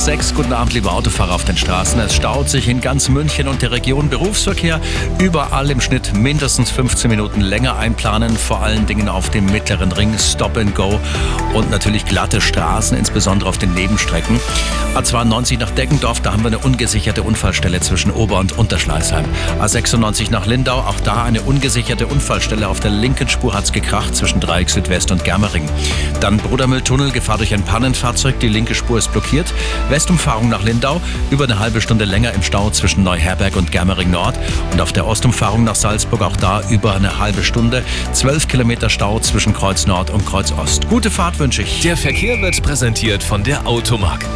nach sechs. Guten Abend, liebe Autofahrer auf den Straßen. Es staut sich in ganz München und der Region Berufsverkehr. Überall im Schnitt mindestens 15 Minuten länger einplanen. Vor allen Dingen auf dem mittleren Ring Stop and Go und natürlich glatte Straßen, insbesondere auf den Nebenstrecken. A92 nach Deggendorf, da haben wir eine ungesicherte Unfallstelle zwischen Ober- und Unterschleißheim. A96 nach Lindau, auch da eine ungesicherte Unfallstelle. Auf der linken Spur hat's gekracht zwischen Dreieck Südwest und Germering. Dann Brudermülltunnel, Gefahr durch ein Pannenfahrzeug. Die linke Spur ist blockiert. Westumfahrung nach Lindau, über eine halbe Stunde länger im Stau zwischen Neuherberg und Germering Nord. Und auf der Ostumfahrung nach Salzburg, auch da über eine halbe Stunde. 12 Kilometer Stau zwischen Kreuz Nord und Kreuz Ost. Gute Fahrt wünsche ich. Der Verkehr wird präsentiert von der Automark.